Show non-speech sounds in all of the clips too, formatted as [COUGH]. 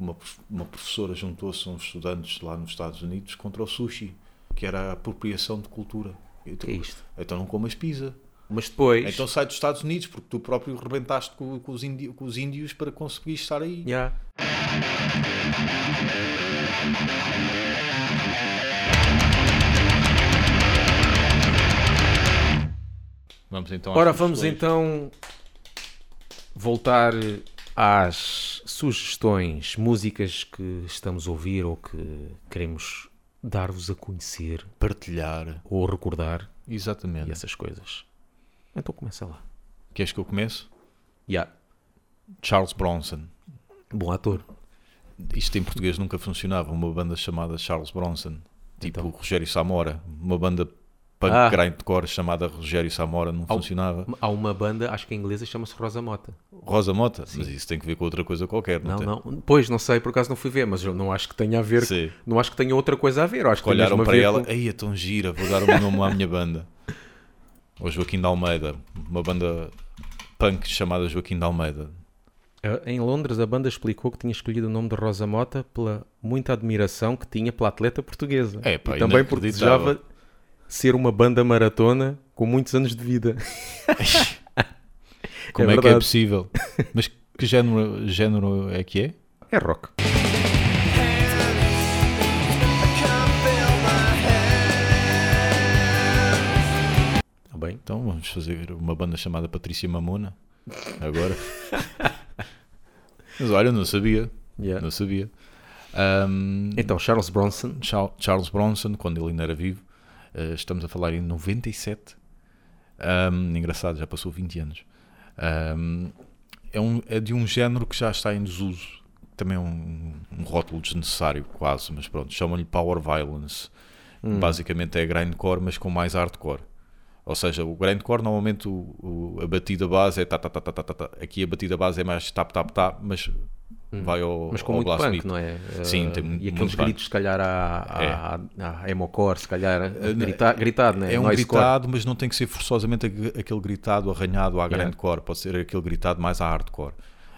uma, uma professora juntou-se a uns estudantes lá nos Estados Unidos contra o sushi, que era a apropriação de cultura. Então, que é isto? então não comas pizza. Mas depois. Então sai dos Estados Unidos, porque tu próprio rebentaste com, com os, índios, com os índios para conseguir estar aí. Yeah. Vamos então Ora, vamos então voltar às sugestões, músicas que estamos a ouvir ou que queremos dar-vos a conhecer partilhar. ou recordar e Exatamente. essas coisas. Então começa lá. Queres que eu comece? Yeah. Charles Bronson. Bom ator. Isto em português nunca funcionava. Uma banda chamada Charles Bronson. Tipo Então. Rogério Samora. Uma banda punk Ah. grindcore chamada Rogério Samora não Au. funcionava. Há uma banda, acho que em inglesa chama-se Rosa Mota. Rosa Mota? Mas isso tem que ver com outra coisa qualquer, não, Não, tem? não. Pois, não sei, por acaso não fui ver, mas eu não acho que tenha a ver. Sim. Não acho que tenha outra coisa a ver. Eu acho que Olharam para ver ela, com- ei, é tão gira, vou dar o meu nome à minha banda. [LAUGHS] Ou Joaquim de Almeida, uma banda punk chamada Joaquim de Almeida. Uh, Em Londres, a banda explicou que tinha escolhido o nome de Rosa Mota pela muita admiração que tinha pela atleta portuguesa. É, pá, e também porque desejava ser uma banda maratona com muitos anos de vida. [LAUGHS] Como é, que é possível? Mas que género, género é que é? É rock. Tá bem? Então vamos fazer uma banda chamada Patrícia Mamona. Agora. Mas olha, não sabia. Yeah. Não sabia. Ahm, Então, Charles Bronson. Char- Charles Bronson, quando ele ainda era vivo, eh, estamos a falar em 97. Ahm, engraçado, já passou 20 anos. Ahm, é, um- é de um género que já está em desuso. Também é um, um rótulo desnecessário, quase, mas pronto. Chamam-lhe Power Violence. Basicamente é grindcore, mas com mais hardcore. Ou seja, o grindcore normalmente o, o- a batida base é tá, tá, tá, tá, tá, tá, tá. Aqui a batida base é mais tap, tap, tap, mas vai ao, Mas com ao muito blast punk, beat. não é? Sim, tem muito- E aqueles gritos, se calhar, à, à, à emocore, se calhar, Eh, grita, gritado, não é? É um Noisecore. gritado, mas não tem que ser forçosamente aquele gritado arranhado à Yeah. grindcore, pode ser aquele gritado mais à hardcore.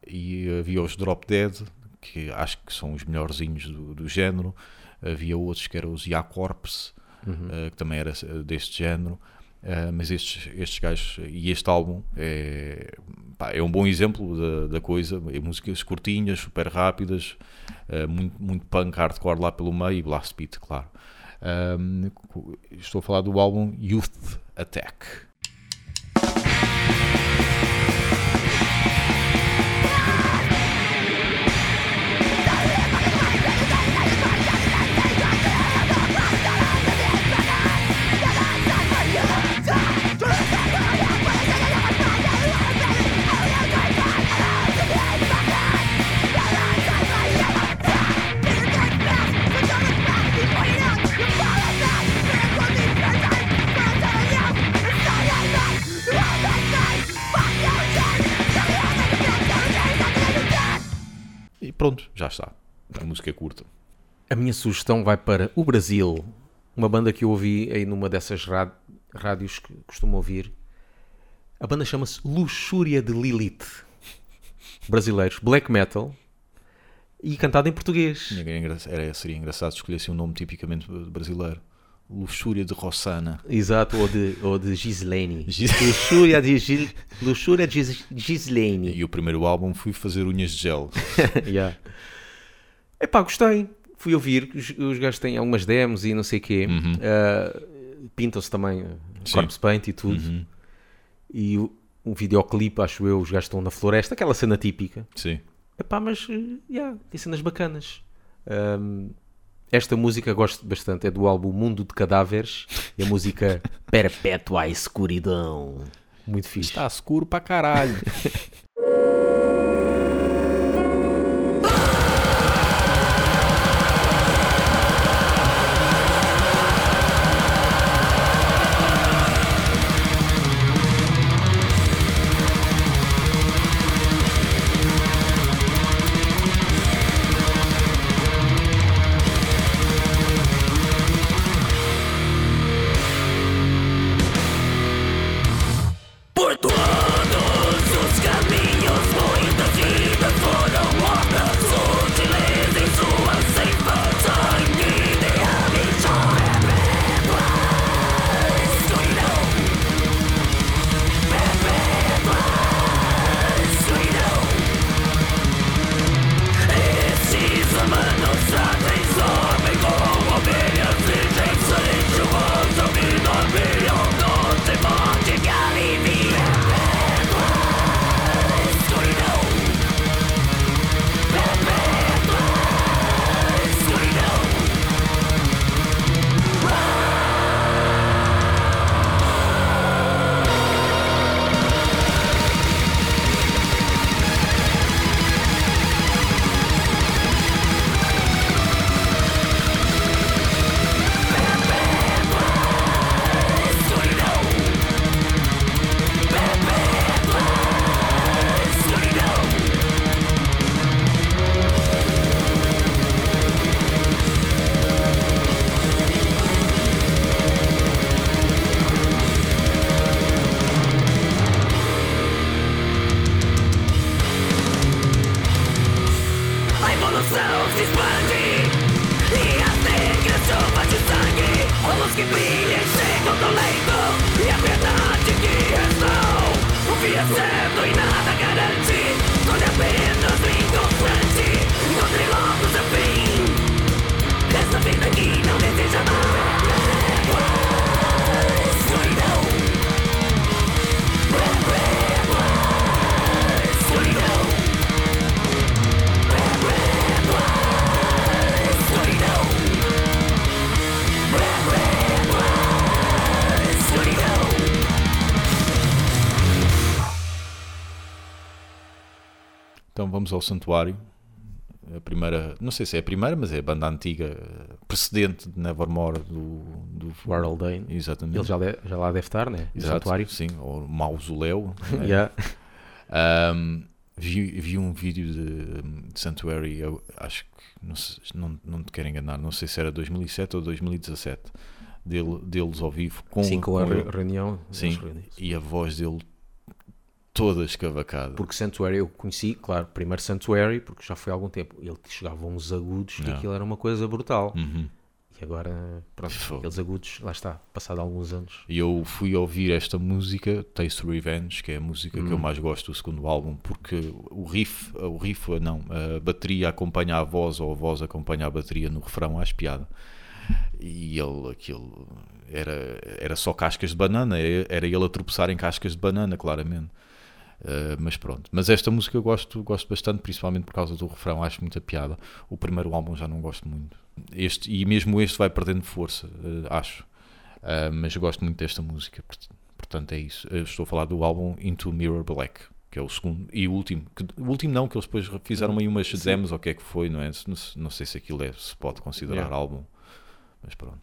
E havia os Drop Dead, que acho que são os melhorzinhos do, do género. Havia outros que eram os Ya Corpse, Uhum. eh, que também era eh, deste género. Eh, mas estes, estes gajos e este álbum é, pá, é um bom exemplo da, da coisa. É músicas curtinhas, super rápidas, eh, muito, muito punk, hardcore lá pelo meio e blast beat, claro. Estou a falar do álbum Youth Attack. Minha sugestão vai para o Brasil, uma banda que eu ouvi aí numa dessas rádios que costumo ouvir. A banda chama-se Luxúria de Lilith. Brasileiros, black metal e cantado em português. Era, engra- era- seria engraçado escolher um nome tipicamente brasileiro. Luxúria de Rossana. Exato, ou de, ou de Gislaine. [LAUGHS] Gis- Luxúria de, Gil, Luxúria de Gis- Gislaine. E o primeiro álbum fui fazer unhas de gel. [LAUGHS] yeah. Epá, gostei. Fui ouvir, os, os gajos têm algumas demos e não sei o quê. Ah, Pintam-se também uh, Sim. corpse paint e tudo. Uhum. E o, um videoclipe, acho eu, os gajos estão na floresta, aquela cena típica. Sim. Epá, mas, uh, yeah, tem cenas bacanas. Ahm, esta música gosto bastante, é do álbum Mundo de Cadáveres. E a música [LAUGHS] Perpétua Escuridão. Muito fixe. Está escuro para caralho. [LAUGHS] Santuário. A primeira, não sei se é a primeira, mas é a banda antiga, eh, precedente de Nevermore do, do O Haldane. Exatamente. Ele já, de- já lá deve estar, né? Exato, santuário. Sim, ou Mausoléu. [LAUGHS] né? Yeah. Um, vi, vi um vídeo de, de Sanctuary, eu acho que não, sei- não, não te quero enganar, não sei se era 2007 ou 2017, dele, deles ao vivo com, Sim, com a com ele. reunião. Sim, e a voz dele toda escavacada. Porque Sanctuary eu conheci, claro, primeiro Sanctuary, porque já foi há algum tempo. Ele chegava a uns agudos que aquilo era uma coisa brutal. Uhum. E agora, pronto, Fogo. aqueles agudos, lá está, passado alguns anos. E eu fui ouvir esta música, Taste Revenge, que é a música que eu Hum. mais gosto do segundo álbum, porque o riff, o riff não, a bateria acompanha a voz ou a voz acompanha a bateria no refrão à espiada. E ele, aquilo, era, era só cascas de banana, era era ele a tropeçar em cascas de banana, claramente. Uh, mas pronto, mas esta música eu gosto, gosto bastante, principalmente por causa do refrão, acho muita piada. O primeiro álbum já não gosto muito. Este, e mesmo este vai perdendo força, uh, acho. Uh, mas eu gosto muito desta música, port- portanto é isso. Eu estou a falar do álbum Into Mirror Black, que é o segundo e o último. Que, o último não, que eles depois fizeram aí umas jams ou o que é que foi, não é? Não, não sei se aquilo é, se pode considerar Yeah. álbum, mas pronto.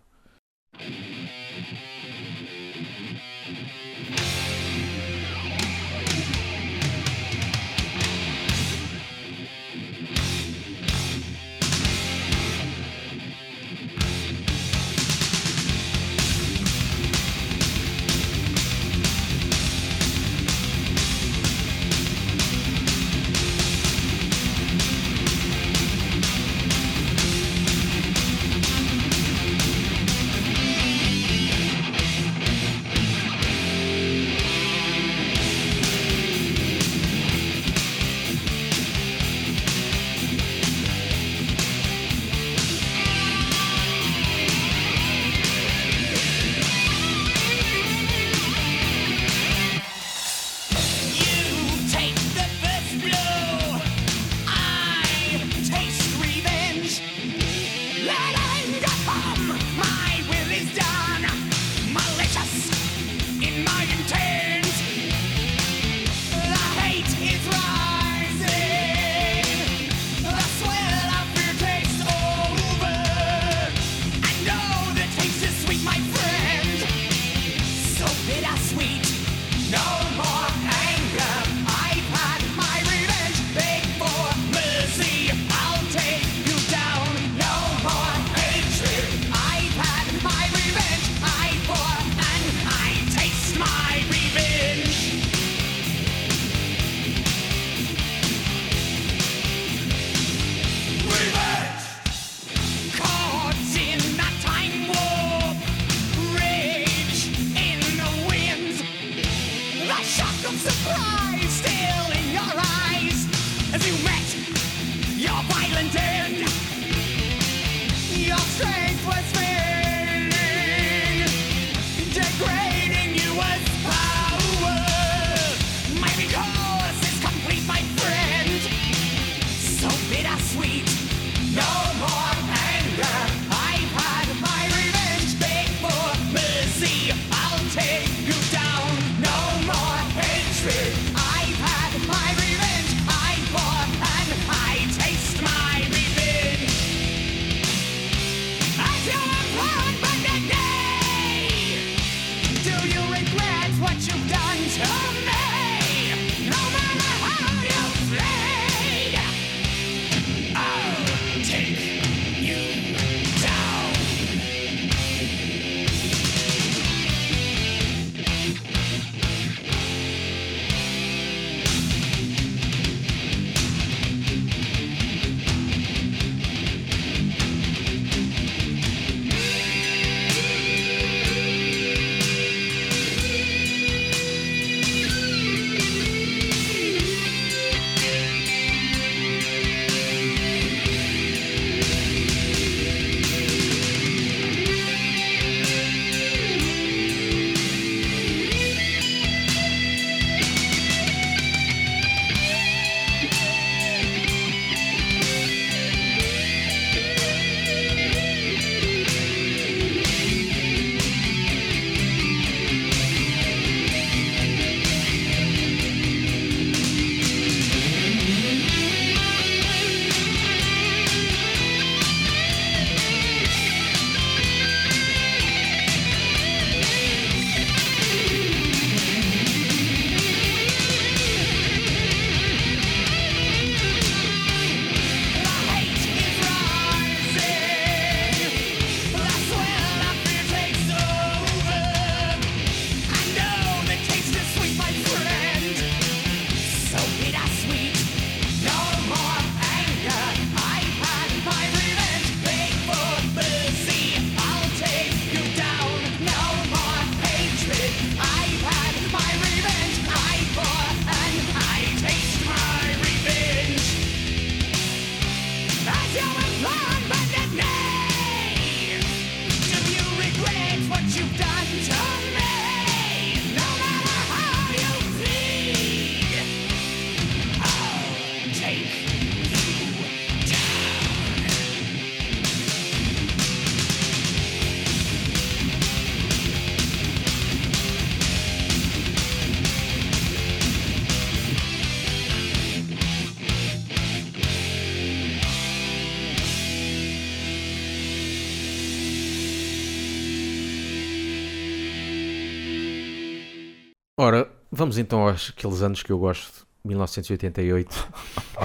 Vamos então aos aqueles anos que eu gosto, 1988.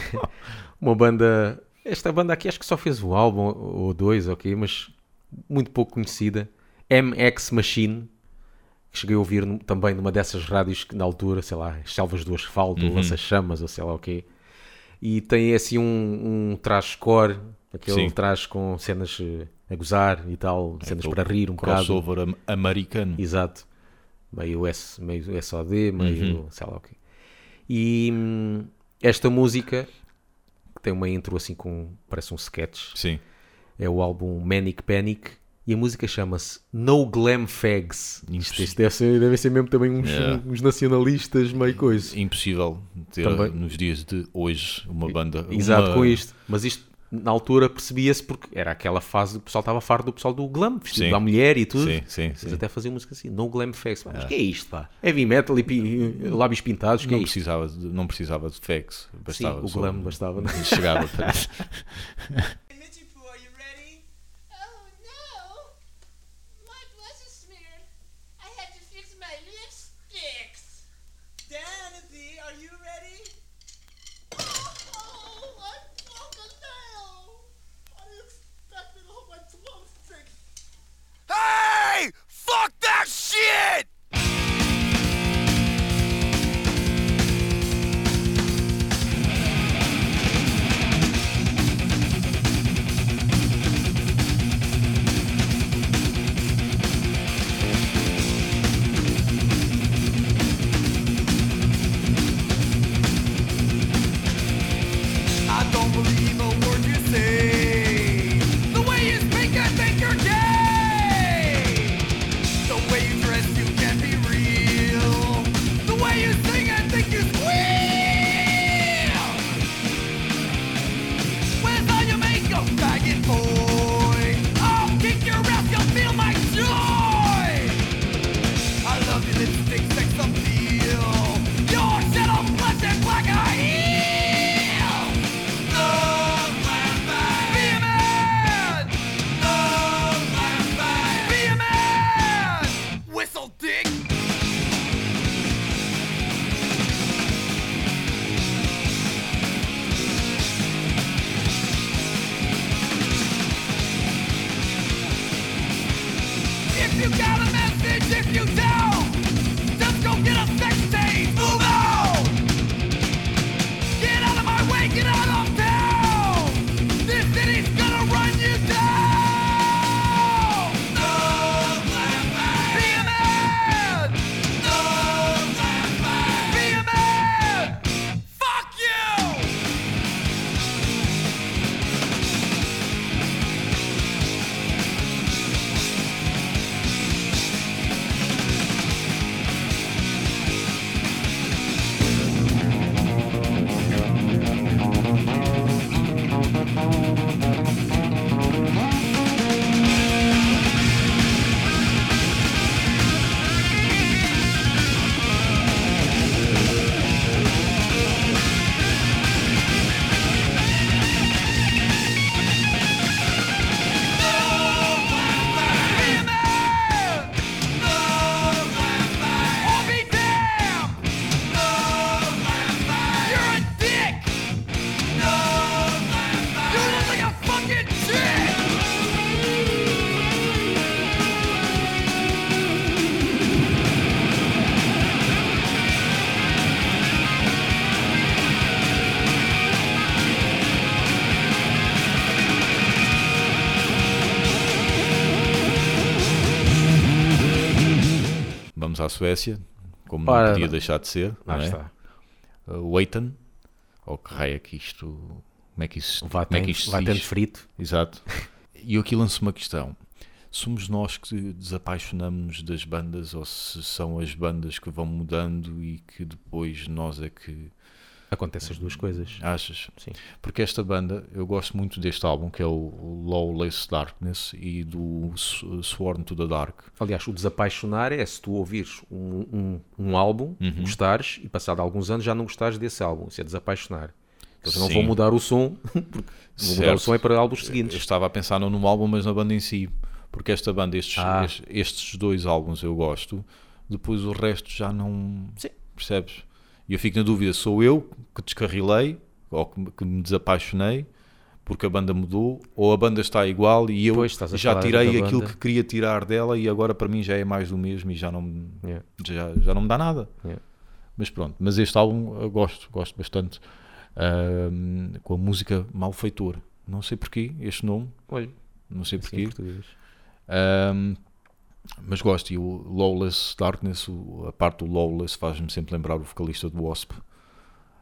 [LAUGHS] Uma banda, esta banda aqui acho que só fez um álbum ou dois, ok, mas muito pouco conhecida. MX Machine, que cheguei a ouvir também numa dessas rádios que na altura, sei lá, as Selvas do Asfalto, ou Lança-Chamas, ou sei lá o quê. E tem assim um, um trash core, aquele Sim. trash com cenas a gozar e tal, cenas Aquele para rir um bocado. crossover am- americano. Exato. Meio, S, meio SOD, meio Uhum. sei lá o quê. E hum, esta música, que tem uma intro assim com, parece um sketch, Sim. é o álbum Manic Panic e a música chama-se No Glam Fags. Isto, isto deve, ser, deve ser mesmo também uns, Yeah. uns nacionalistas, meio coisa. Impossível ter Também. nos dias de hoje uma banda. Exato, uma- com isto. Mas isto na altura percebia-se porque era aquela fase que o pessoal estava farto do pessoal do glam, vestido Sim. da mulher e tudo. Sim, sim, Eles sim. até faziam música assim, no glam. Pá, Mas que é isto, pá? Heavy metal e pi- lábios pintados, que Não é precisava, de, não precisava de. Sim, Bastava o só- glam bastava. Chegava para. [LAUGHS] Suécia, como Ora, não podia deixar de ser. Não é? está. Uh, Weitan, ou que raio é que isto. Como é que isso, Vai, como é que isto vai tendo frito. Exato. E eu aqui lanço uma questão. Somos nós que desapaixonamos das bandas ou se são as bandas que vão mudando e que depois nós é que Acontece as duas coisas. achas? Sim. Porque esta banda, eu gosto muito deste álbum que é o Lawless Darkness e do Sworn to the Dark. Aliás, o desapaixonar é se tu ouvires um, um, um álbum, Uhum. gostares e passado alguns anos já não gostares desse álbum. Isso é desapaixonar. Eles não vão mudar o som, [LAUGHS] porque vão mudar o som é para álbuns Eu seguintes. estava a pensar não no álbum, mas na banda em si. Porque esta banda, estes, Ah. es- estes dois álbuns eu gosto, depois o resto já não. Sim. percebes? E eu fico na dúvida, sou eu que descarrilei ou que, me- que me desapaixonei porque a banda mudou ou a banda está igual e eu já tirei aquilo banda. que queria tirar dela e agora para mim já é mais do mesmo e já não, me- Yeah. já, já não me dá nada. Yeah. Mas pronto, mas este álbum eu gosto, gosto bastante ahm, com a música Malfeitor. Não sei porquê este nome, Olha, não sei assim porquê. Mas gosto, e o Lawless Darkness, a parte do Lawless faz-me sempre lembrar o vocalista do Wasp,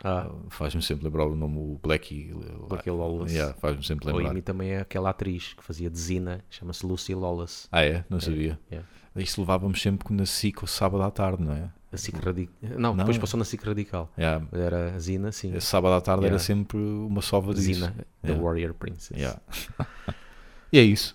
Ah, faz-me sempre lembrar o nome, o Blackie. Blackie Lawless. Yeah, faz-me sempre ou lembrar. e também é aquela atriz que fazia de Zina, chama-se Lucy Lawless. Ah, é? Não sabia. yeah. Isso levávamos sempre na SIC o sábado à tarde, não é? A SIC Radi- Não, Não. depois passou na SIC Radical. Yeah. Era a Zina, sim. Sábado à tarde era Yeah. sempre uma sova disso. Zina, The. Warrior Princess. [LAUGHS] E é isso.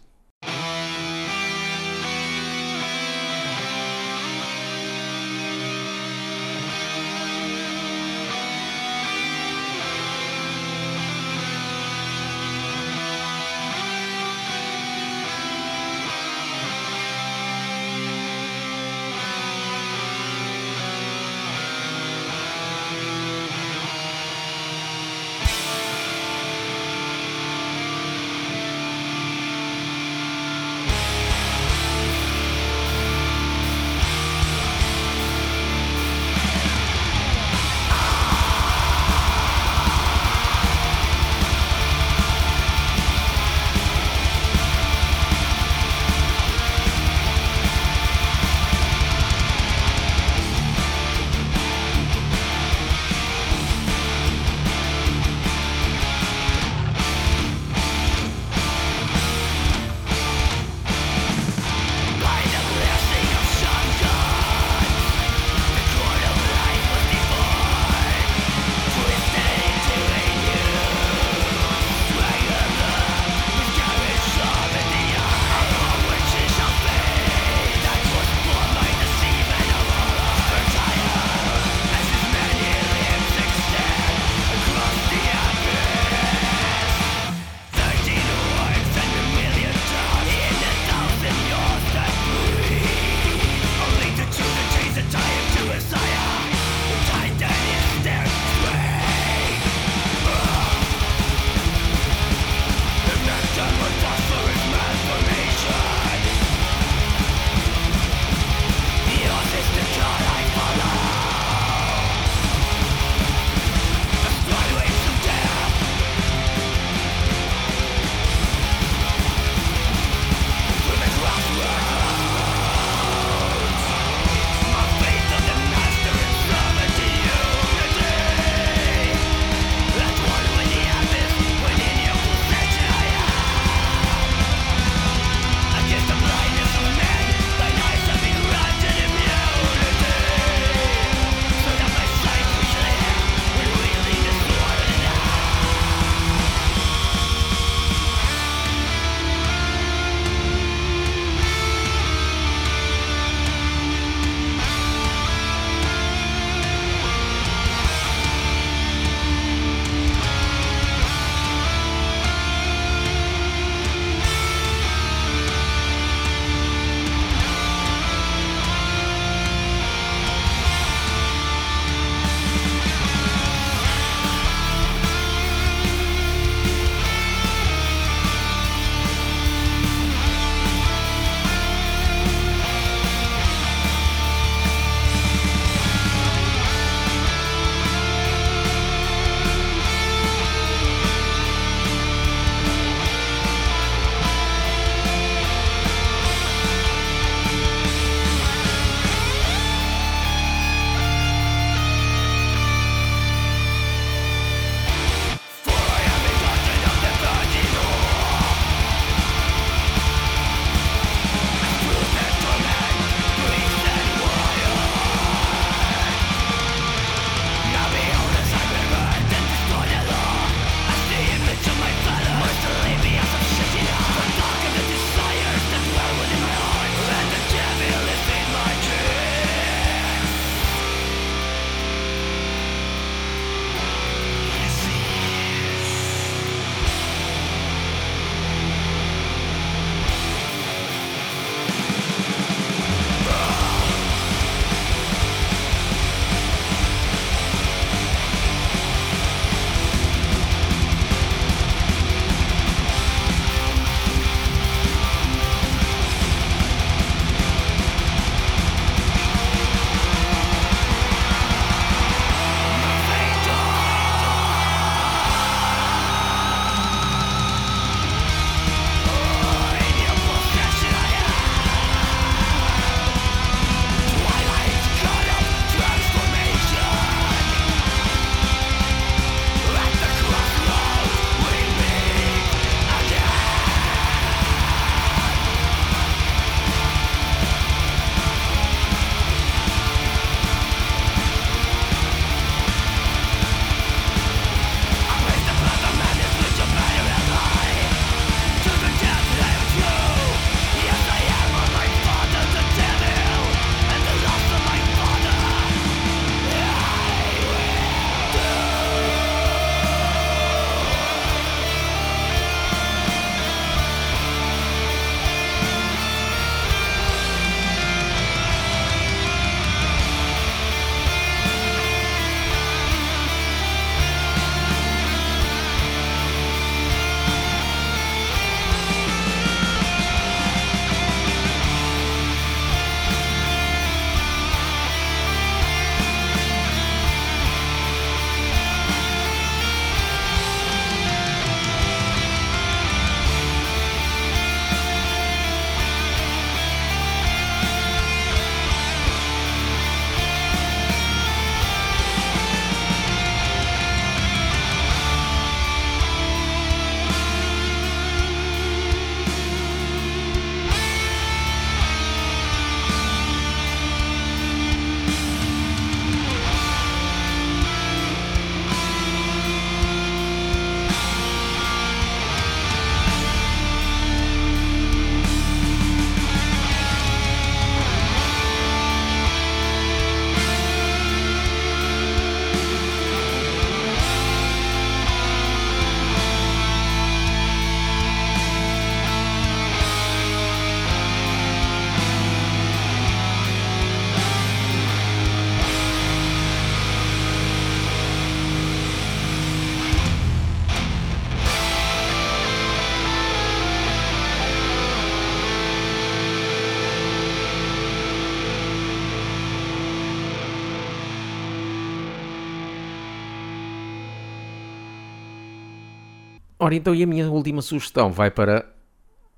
Ora, então, e a minha última sugestão vai para.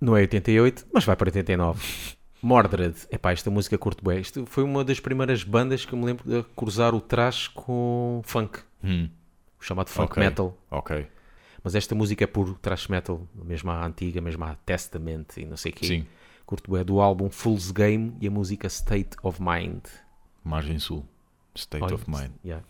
Não é 88, mas vai para 89. Mordred. Epá, esta música curto bem. Isto foi uma das primeiras bandas que eu me lembro de cruzar o trash com funk. Hum, O chamado funk ok. metal. Ok. Mas esta música é puro thrash metal, mesmo a antiga, mesmo a Testament e não sei o quê. Sim. Curto é do álbum Fool's Game e a música State of Mind. Margem Sul. State Olha, of Mind. yeah.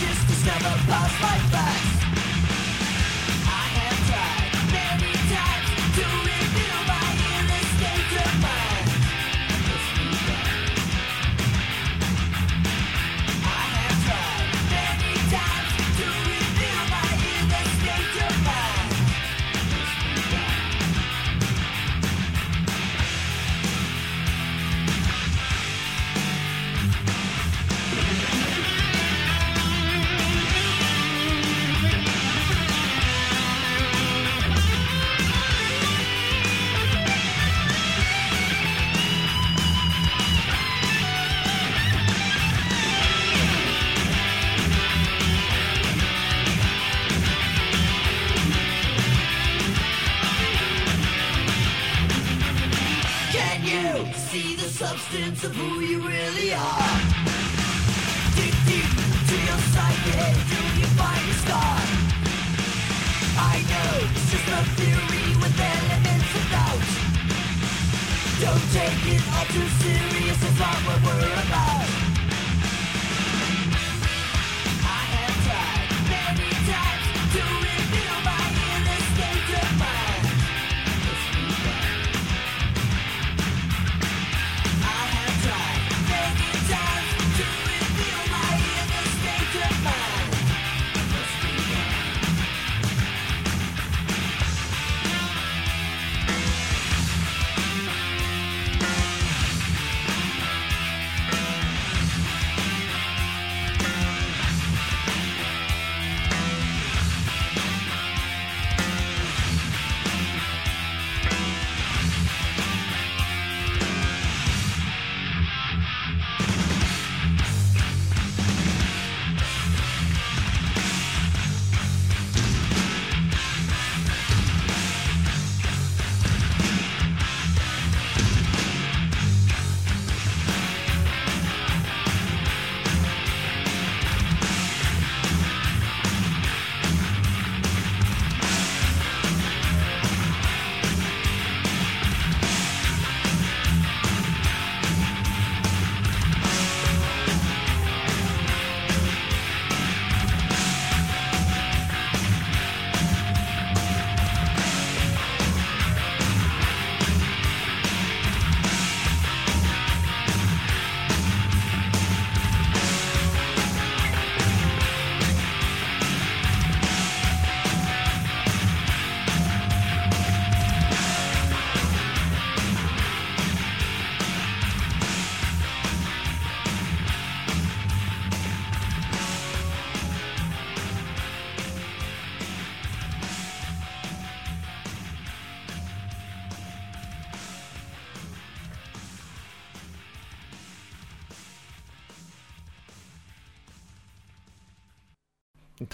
Subconscious, discover past life substance of who you really are? Deep, deep to your psyche, do you find a star? I know it's just a theory with elements of doubt. Don't take it all too serious, it's not what we're about.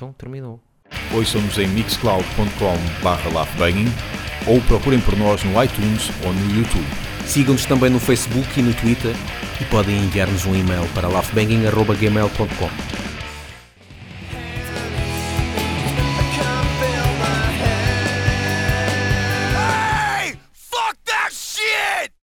Então terminou. Ouçam-nos em mixcloud.com.br laughbanging ou procurem por nós no iTunes ou no YouTube. Sigam-nos também no Facebook e no Twitter e podem enviar-nos um e-mail para laughbanging.gmail.com.